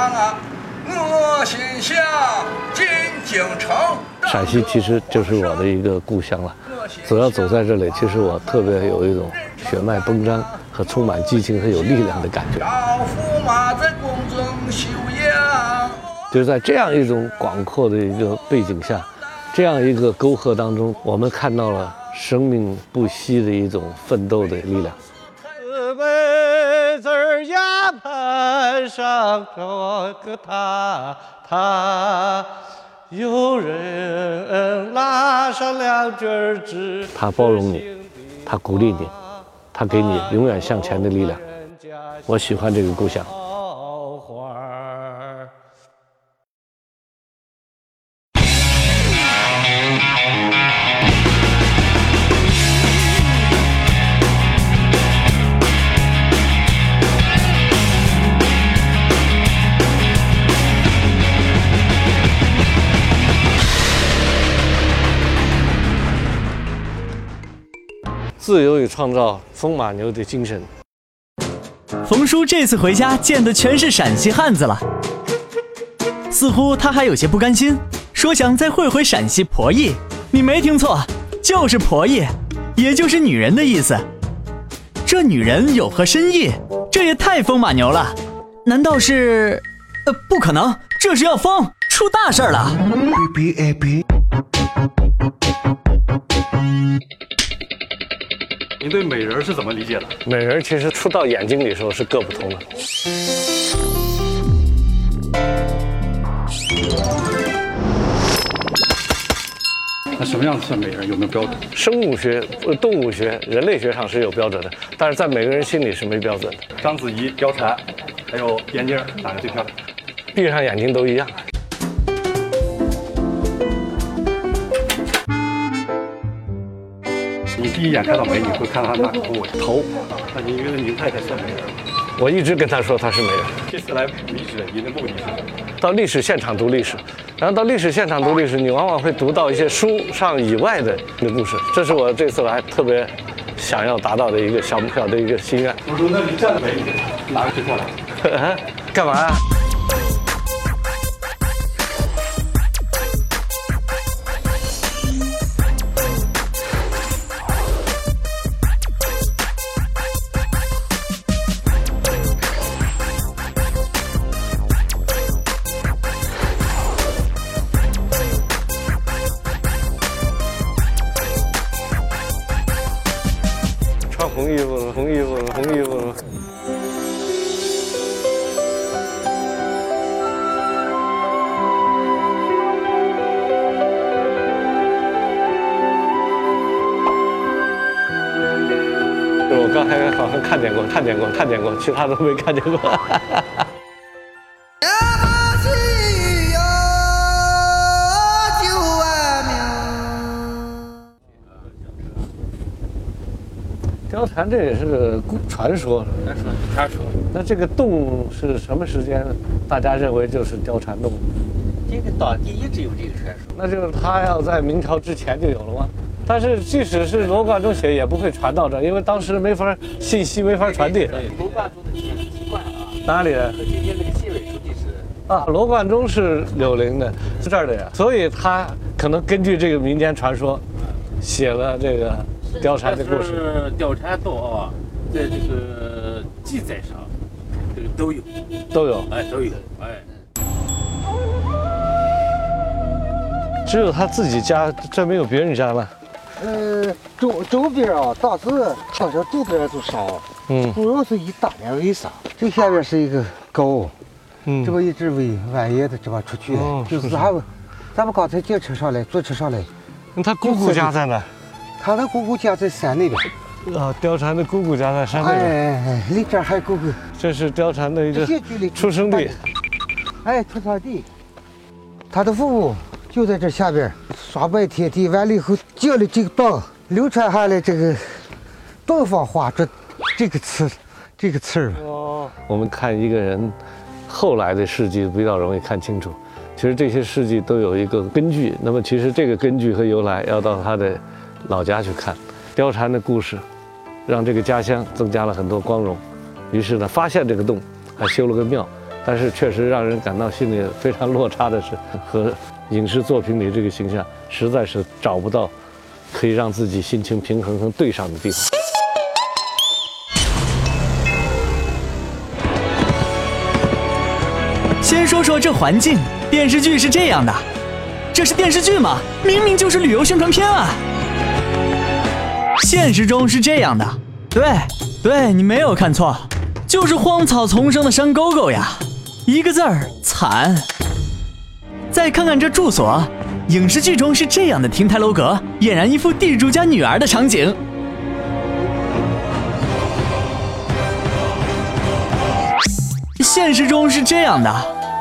啊，我心想进京城。陕西其实就是我的一个故乡了，只要走在这里，其实我特别有一种血脉奔张和充满激情和有力量的感觉。少驸马在宫中休养。就是在这样一种广阔的一个背景下，这样一个沟壑当中，我们看到了生命不息的一种奋斗的力量。盘上这个他，他，有人拉上两卷纸。他包容你，他鼓励你，他给你永远向前的力量。我喜欢这个故乡。创造，风马牛的精神。冯叔这次回家见的全是陕西汉子了，似乎他还有些不甘心，说想再会会陕西婆姨。你没听错，就是婆姨，也就是女人的意思。这女人有何深意？这也太风马牛了！难道是？呃，不可能，这是要疯，出大事儿了！您对美人儿是怎么理解的？美人其实出到眼睛里的时候是各不同的。那什么样算美人？有没有标准？生物学、呃动物学、人类学上是有标准的，但是在每个人心里是没标准的。章子怡、貂蝉，还有眼镜儿，哪个最漂亮？闭上眼睛都一样。第一眼看到美女会看到她哪个部位？头。那您觉得您太太算美人吗？我一直跟她说她是美人。这次来历史，您的目的是什么？到历史现场读历史，然后到历史现场读历史，你往往会读到一些书上以外的故事，这是我这次来特别想要达到的一个小小的一个心愿。我说，那你站的美女，哪个最漂亮？干嘛呀？刚才好像看见过，看见过，看见过，其他都没看见过。貂蝉这也是个传说，传说，传说。那这个洞是什么时间？大家认为就是貂蝉洞？这个当地一直有这个传说。那就是他要在明朝之前就有了吗？但是即使是罗贯中写，也不会传到这儿，因为当时没法信息没法传递。罗贯中的写习惯啊，哪里人？和今天这个县委书记是啊，罗贯中是柳林的，是这儿的人，所以他可能根据这个民间传说，写了这个貂蝉的故事。是貂蝉洞啊，在这个记载上，这个都有，都有，哎，都有，哎。只有他自己家，这没有别人家吗？呃，周周边啊，当时好像周边就少，嗯主要是以大连为上。这下边是一个沟，嗯这么一直为蜿蜒的这么出去，哦就是咱们，咱们刚才借车上来，坐车上来，那他姑姑家在哪？他的姑姑家在山那边，啊，貂蝉的姑姑家在山那哎边，哎哎，里边还有姑姑，这是貂蝉的一个出生地。哎，出生地，他的父母就在这下边，刷白贴地，完了以后建了这个档，流传下来这个东方花烛这个词，这个词儿。哦，我们看一个人后来的事迹比较容易看清楚。其实这些事迹都有一个根据，那么其实这个根据和由来要到他的老家去看。貂蝉的故事，让这个家乡增加了很多光荣。于是呢，发现这个洞，还修了个庙，但是确实让人感到心里非常落差的是，和影视作品里这个形象实在是找不到可以让自己心情平衡和对上的地方。先说说这环境，电视剧是这样的，这是电视剧吗？明明就是旅游宣传片啊！现实中是这样的，对，对你没有看错，就是荒草丛生的山沟沟呀，一个字儿惨。再看看这住所，影视剧中是这样的亭台楼阁，俨然一副地主家女儿的场景。现实中是这样的，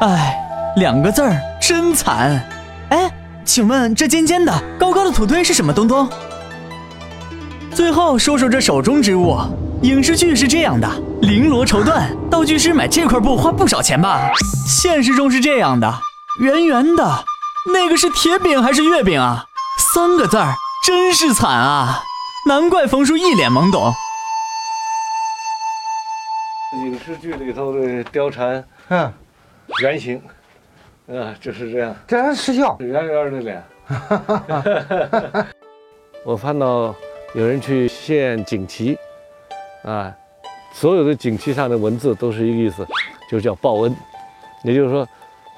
哎，两个字儿真惨。哎，请问这尖尖的、高高的土堆是什么东东？最后说说这手中之物，影视剧是这样的，绫罗绸缎，道具师买这块布花不少钱吧？现实中是这样的，圆圆的，那个是铁饼还是月饼啊？三个字儿，真是惨啊！难怪冯叔一脸懵懂。影视剧里头的貂蝉嗯，原型，啊，就是这样，这是失效。圆圆的脸。我看到有人去献锦旗，啊，所有的锦旗上的文字都是一个意思，就叫报恩。也就是说，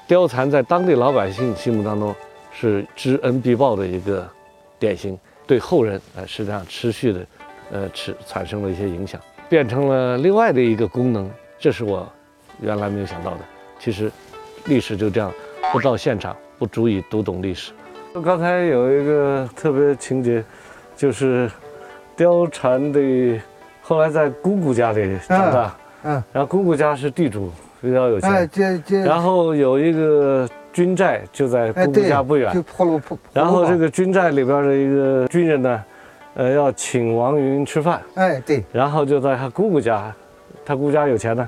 貂蝉在当地老百姓心目当中是知恩必报的一个典型，对后人啊实际上持续的，呃，持产生了一些影响，变成了另外的一个功能。这是我原来没有想到的。其实，历史就这样，不到现场不足以读懂历史。刚才有一个特别情节，就是貂蝉的后来在姑姑家里长大，嗯，然后姑姑家是地主，比较有哎，钱，这这，然后有一个军寨就在哎，姑姑，家不远就，破路破。然后这个，军寨里边的一个军人呢，呃，要请王云吃饭，哎，对，然后就在他姑姑家，他姑家有钱呢，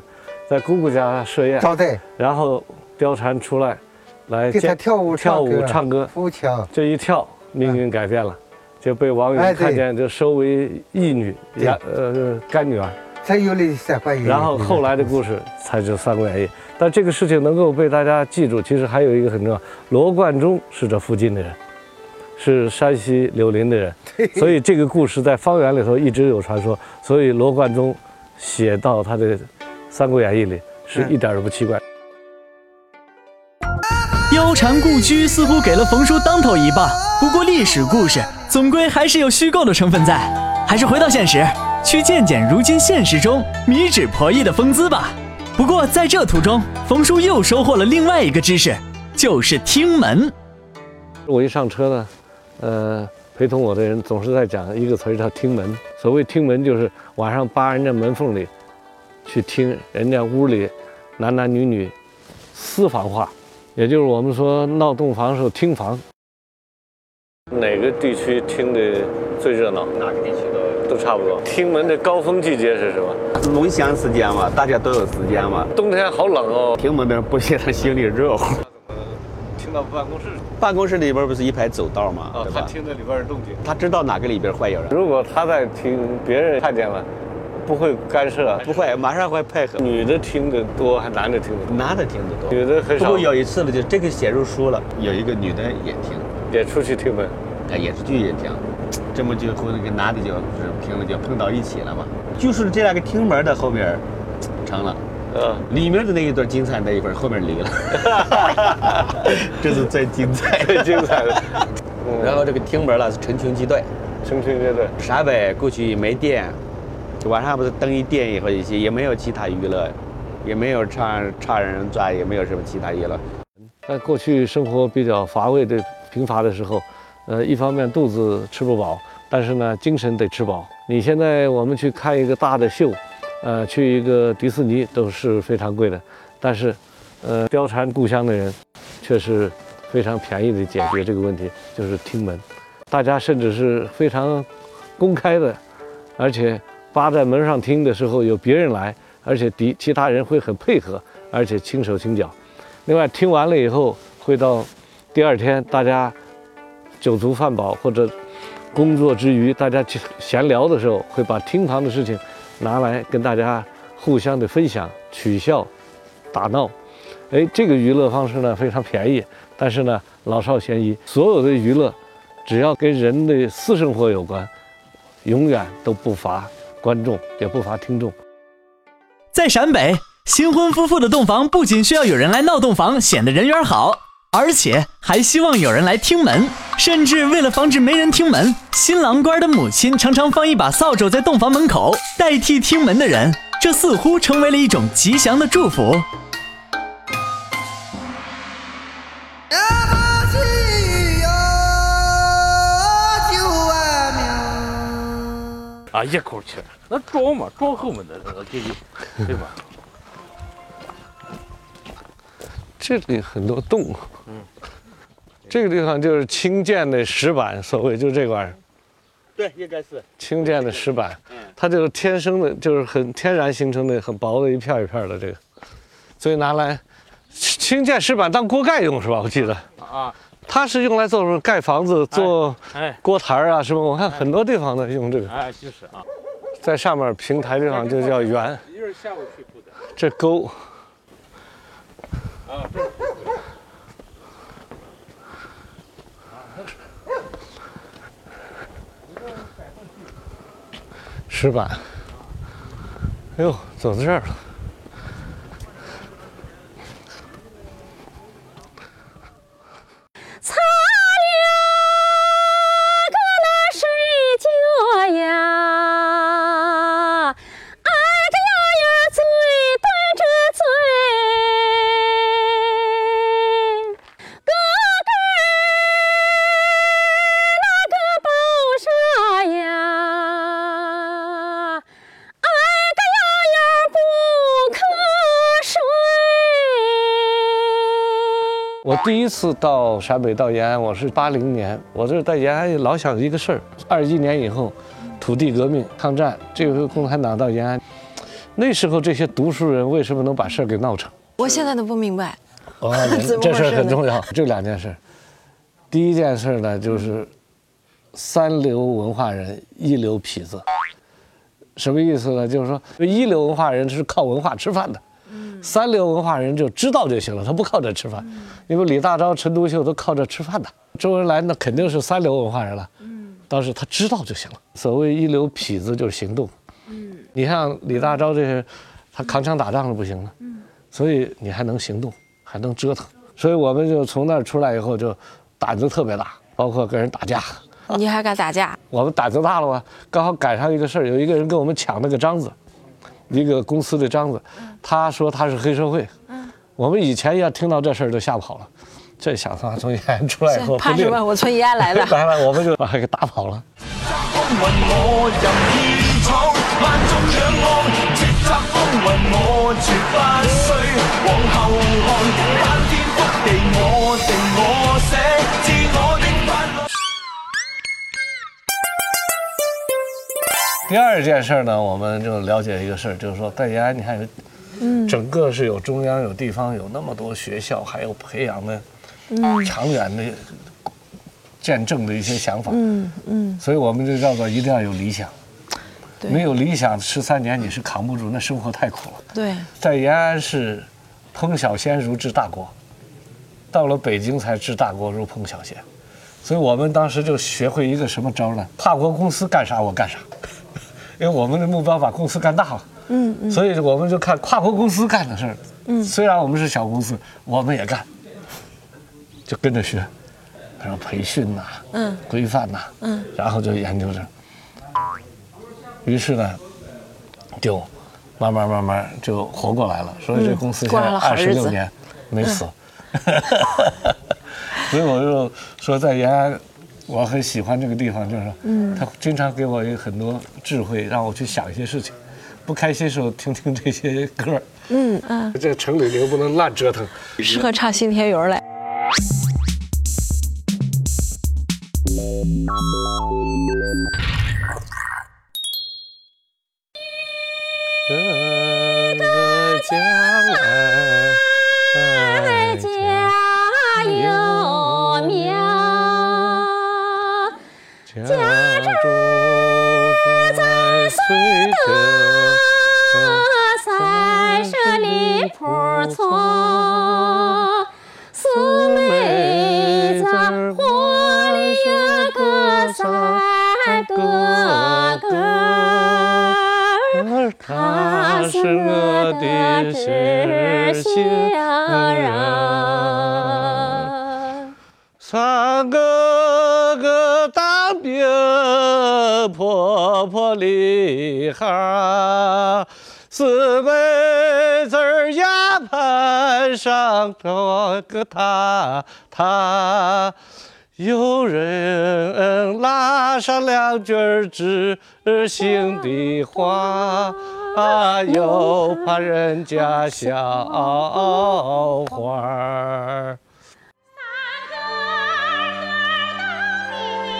在姑姑家设宴，招待，然后貂蝉出来，来给他见跳舞、跳舞、唱歌，扶墙，这一跳，命运改变了，就被王云看见，就收为义女，呃，干女儿。才有了三关羽。然后后来的故事才是《三国演义》，但这个事情能够被大家记住，其实还有一个很重要，罗贯中是这附近的人，是山西柳林的人，所以这个故事在方圆里头一直有传说，所以罗贯中写到他的《三国演义》里是一点儿都不奇怪。貂蝉故居似乎给了冯叔当头一棒，不过历史故事总归还是有虚构的成分在，还是回到现实，去见见如今现实中米脂婆姨的风姿吧。不过在这途中，冯叔又收获了另外一个知识，就是听门。我一上车呢，呃，陪同我的人总是在讲一个词儿叫听门。所谓听门，就是晚上扒人家门缝里，去听人家屋里男男女女私房话，也就是我们说闹洞房时候听房。哪个地区听的最热闹？哪个地区都都差不多。听门的高峰季节是什么？龙翔时间嘛，大家都有时间嘛。冬天好冷哦。听门的人不觉得心里热乎。听到办公室办公室里边不是一排走道吗？他听着里边的动静。他知道哪个里边坏有人，如果他在听，别人看见了，不会干涉。不会，马上会配合。女的听得多，还男的听得多？男的听得多，女的很少。不过有一次呢，就这个写入书了，有一个女的也听，也出去听门。哎，也是剧也听，这么就和那个男的就是听了就碰到一起了嘛。就是这两个厅门的后面成了。嗯，里面的那一段精彩那一份后面离了，这是最精彩最精彩的。嗯然后这个厅门了是成群结队，成群结队。陕北过去没电，晚上不是灯一电以后一些也没有其他娱乐，也没有唱唱二人转，也没有什么其他娱乐。在过去生活比较乏味的贫乏的时候，呃，一方面肚子吃不饱，但是呢，精神得吃饱。你现在我们去看一个大的秀，呃，去一个迪士尼都是非常贵的，但是，呃，貂蝉故乡的人，却是非常便宜的解决这个问题，就是听门。大家甚至是非常公开的，而且扒在门上听的时候有别人来，而且敌其他人会很配合，而且轻手轻脚。另外，听完了以后，会到第二天大家酒足饭饱或者工作之余，大家闲聊的时候，会把厅堂的事情拿来跟大家互相的分享、取笑、打闹。哎，这个娱乐方式呢非常便宜，但是呢老少咸宜。所有的娱乐，只要跟人的私生活有关，永远都不乏观众，也不乏听众。在陕北，新婚夫妇的洞房不仅需要有人来闹洞房，显得人缘好，而且还希望有人来听门。甚至为了防止没人听门，新郎官的母亲常常放一把扫帚在洞房门口，代替听门的人。这似乎成为了一种吉祥的祝福。啊，一口气儿，那装嘛，装后面的那个给你，对吧？这里很多洞，嗯，这个地方就是青建的石板，所谓就这块儿，对，应该是。青建的石板，嗯。它就是天生的，就是很天然形成的，很薄的一片一片的这个，所以拿来青建石板当锅盖用是吧？我记得。啊，它是用来做什么？盖房子、做哎锅台儿啊什么？我看很多地方的用这个，哎，就是啊，在上面平台地方就叫圆，一会儿下午去铺的。这沟石板，哎呦，走到这儿了。第一次到陕北到延安，我是八零年，我这在延安老想一个事儿：二一年以后，土地革命、抗战，这回共产党到延安，那时候这些读书人为什么能把事儿给闹成？我现在都不明白。哦，这事很重要。这两件事，第一件事呢，就是三流文化人，一流痞子。什么意思呢？就是说，一流文化人是靠文化吃饭的，三流文化人就知道就行了，他不靠这吃饭。因为李大钊、陈独秀都靠这吃饭的，周恩来那肯定是三流文化人了。嗯当时他知道就行了。所谓一流痞子就是行动。嗯你像李大钊这些，他扛枪打仗是不行的。所以你还能行动，还能折腾。所以我们就从那儿出来以后，就胆子特别大，包括跟人打架。你还敢打架？我们胆子大了吧？刚好赶上一个事儿，有一个人跟我们抢那个章子，一个公司的章子，他说他是黑社会。我们以前要听到这事儿就吓跑了，这想他从延安出来以后，怕什么？我从延安来的。来了，我们就把他给打跑了。第二件事呢，我们就了解一个事儿，就是说在延安，你看有，嗯。整个是有中央有地方有那么多学校，还有培养的嗯。长远的见证的一些想法，嗯嗯，所以我们就叫做一定要有理想。没有理想，十三年你是扛不住，那生活太苦了。对，在延安是烹小鲜如治大国，到了北京才治大国如烹小鲜，所以我们当时就学会一个什么招呢？跨国公司干啥我干啥，因为我们的目标把公司干大了。嗯嗯，所以我们就看跨国公司干的事儿。嗯虽然我们是小公司，我们也干，就跟着学，然后培训呐、嗯规范呐、嗯然后就研究着。于是呢，就慢慢慢慢就活过来了。所以这公司现在二十六年没死。所以我就说，在延安，我很喜欢这个地方，就是嗯他经常给我有很多智慧，让我去想一些事情。不开心时候听听这些歌。嗯嗯，这城里你又不能乱折腾。适合唱新田园来。在绥德三十里铺儿错，四妹子火里有个三哥哥，他是我的知心人。三哥婆婆厉害，四妹子儿牙盘上这个他他，有人拉上两句知心的话，又怕人家笑话。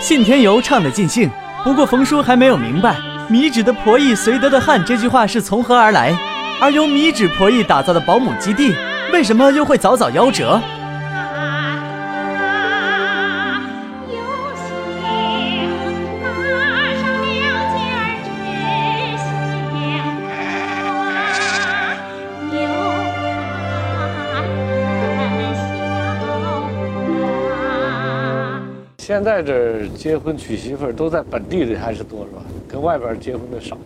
信天游唱得尽兴，不过冯叔还没有明白“米脂的婆姨绥德的汉”这句话是从何而来，而由米脂婆姨打造的保姆基地，为什么又会早早夭折？现在这儿结婚娶媳妇儿都在本地的还是多是吧？跟外边儿结婚的少，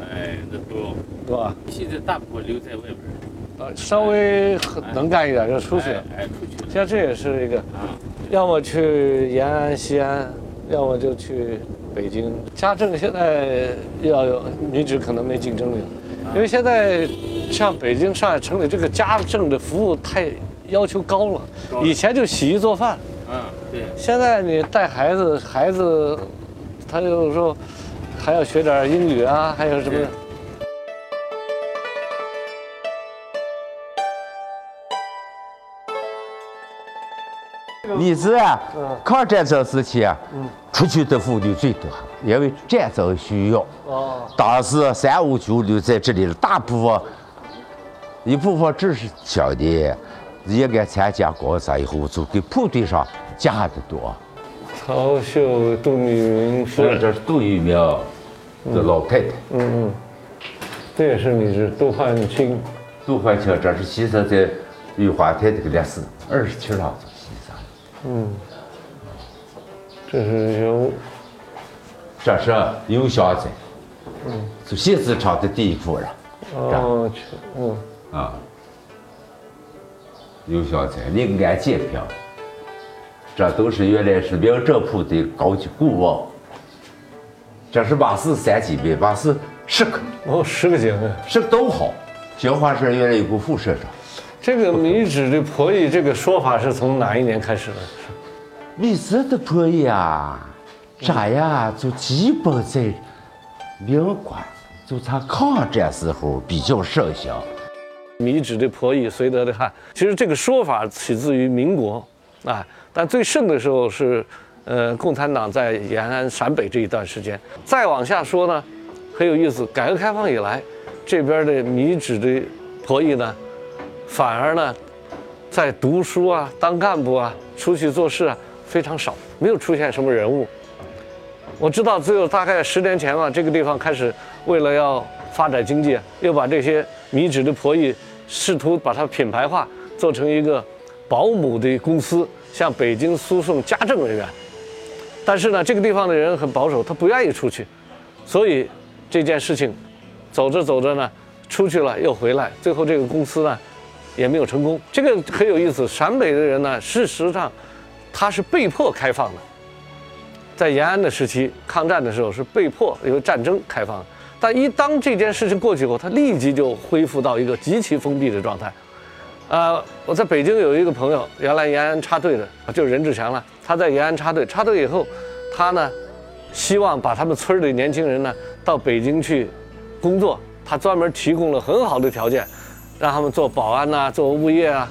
哎，那多，对吧？现在大部分留在外边儿。呃，稍微能干一点就出去了。哎，出去了。像这也是一个，要么去延安、西安，要么就去北京。家政现在要有女子可能没竞争力了，因为现在像北京、上海、城里这个家政的服务太要求高了。以前就洗衣做饭，嗯，对。现在你带孩子，孩子他有时候还要学点英语啊，还有什么？米子啊，抗战争时期啊，出去的妇女最多，因为战争需要。哦，当时三五九留在这里了，大部分一部分知识小的，应该参加工作以后就给部队上加的多。曹秀、杜聿明这是杜聿明的老太太。嗯嗯，这也是你是杜焕清。杜焕清，这是牺牲在玉华台这个烈士，二十七上就牺牲了。嗯，这是有，这是尤香珍，嗯，是谢子昌的第一夫人。哦，去，嗯，啊，尤香珍，临安建平，这都是原来是民政府的高级顾问。这是马氏三姐妹，马氏十个，哦，十个姐妹，十个都好。新华社原来有个副社长。这个米脂的婆姨这个说法是从哪一年开始的？米脂的婆姨啊，这呀就基本在民国，就他抗战时候比较盛行。米脂的婆姨绥德的汉，其实这个说法起自于民国，啊，但最盛的时候是，呃，共产党在延安陕北这一段时间。再往下说呢，很有意思，改革开放以来，这边的米脂的婆姨呢。反而呢，在读书啊、当干部啊、出去做事啊非常少，没有出现什么人物。我知道，只有大概十年前吧，这个地方开始为了要发展经济，又把这些米脂的婆姨试图把它品牌化，做成一个保姆的公司，向北京输送家政人员。但是呢，这个地方的人很保守，他不愿意出去，所以这件事情走着走着呢，出去了又回来，最后这个公司呢。也没有成功，这个很有意思。陕北的人呢，事实上他是被迫开放的，在延安的时期，抗战的时候是被迫因为战争开放，但一当这件事情过去以后，他立即就恢复到一个极其封闭的状态。呃，我在北京有一个朋友，原来延安插队的，就是任志强了。他在延安插队，插队以后，他呢希望把他们村的年轻人呢到北京去工作，他专门提供了很好的条件。让他们做保安呐，做物业啊，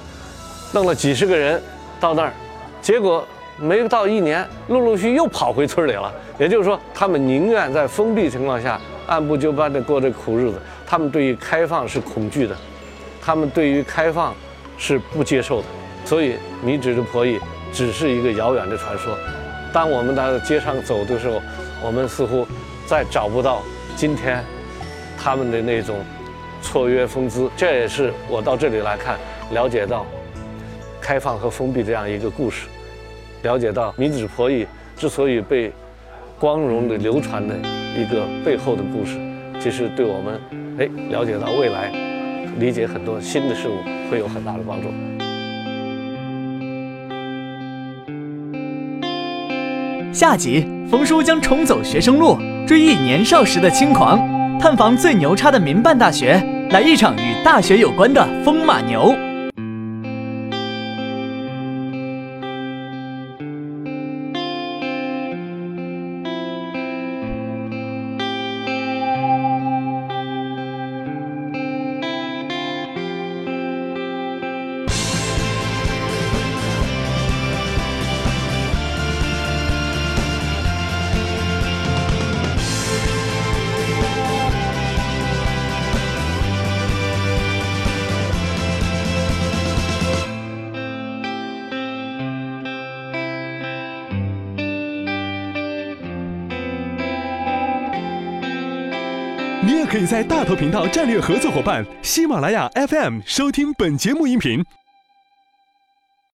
弄了几十个人到那儿，结果没到一年，陆陆续又跑回村里了。也就是说，他们宁愿在封闭情况下按部就班地过这苦日子。他们对于开放是恐惧的，他们对于开放是不接受的。所以，米脂的婆姨只是一个遥远的传说。当我们在街上走的时候，我们似乎再找不到今天他们的那种。错约风姿，这也是我到这里来看，了解到开放和封闭这样一个故事，了解到米脂婆姨之所以被光荣的流传的一个背后的故事，其实对我们哎了解到未来，理解很多新的事物会有很大的帮助。下集，冯叔将重走学生路，追忆年少时的轻狂，探访最牛叉的民办大学，来一场与大学有关的风马牛。在大头频道战略合作伙伴喜马拉雅 FM 收听本节目音频。